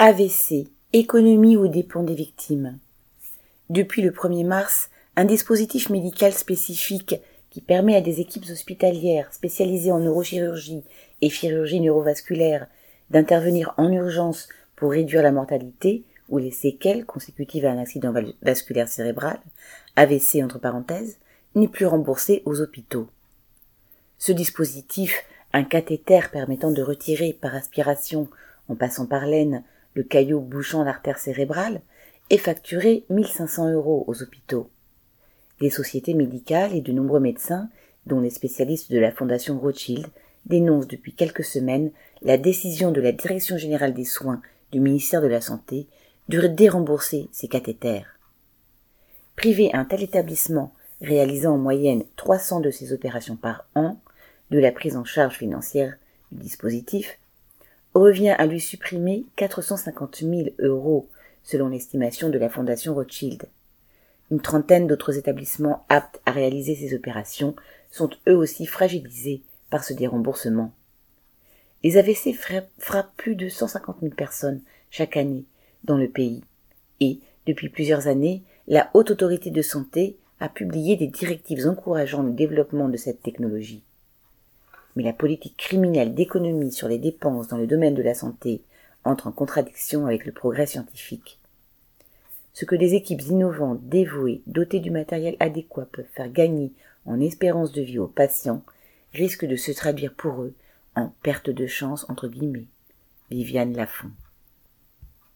AVC, économie aux dépens des victimes. Depuis le 1er mars, un dispositif médical spécifique qui permet à des équipes hospitalières spécialisées en neurochirurgie et chirurgie neurovasculaire d'intervenir en urgence pour réduire la mortalité ou les séquelles consécutives à un accident vasculaire cérébral, AVC entre parenthèses, n'est plus remboursé aux hôpitaux. Ce dispositif, un cathéter permettant de retirer par aspiration, en passant par l'aine, le caillot bouchant l'artère cérébrale, est facturé 1500 euros aux hôpitaux. Les sociétés médicales et de nombreux médecins, dont les spécialistes de la Fondation Rothschild, dénoncent depuis quelques semaines la décision de la Direction générale des soins du ministère de la Santé de dérembourser ces cathéters. Priver un tel établissement, réalisant en moyenne 300 de ces opérations par an, de la prise en charge financière du dispositif, revient à lui supprimer 450 000 euros selon l'estimation de la Fondation Rothschild. Une trentaine d'autres établissements aptes à réaliser ces opérations sont eux aussi fragilisés par ce déremboursement. Les AVC frappent plus de 150 000 personnes chaque année dans le pays et, depuis plusieurs années, la Haute Autorité de Santé a publié des directives encourageant le développement de cette technologie mais la politique criminelle d'économie sur les dépenses dans le domaine de la santé entre en contradiction avec le progrès scientifique. Ce que des équipes innovantes, dévouées, dotées du matériel adéquat peuvent faire gagner en espérance de vie aux patients risque de se traduire pour eux en perte de chance entre guillemets. Viviane Lafont.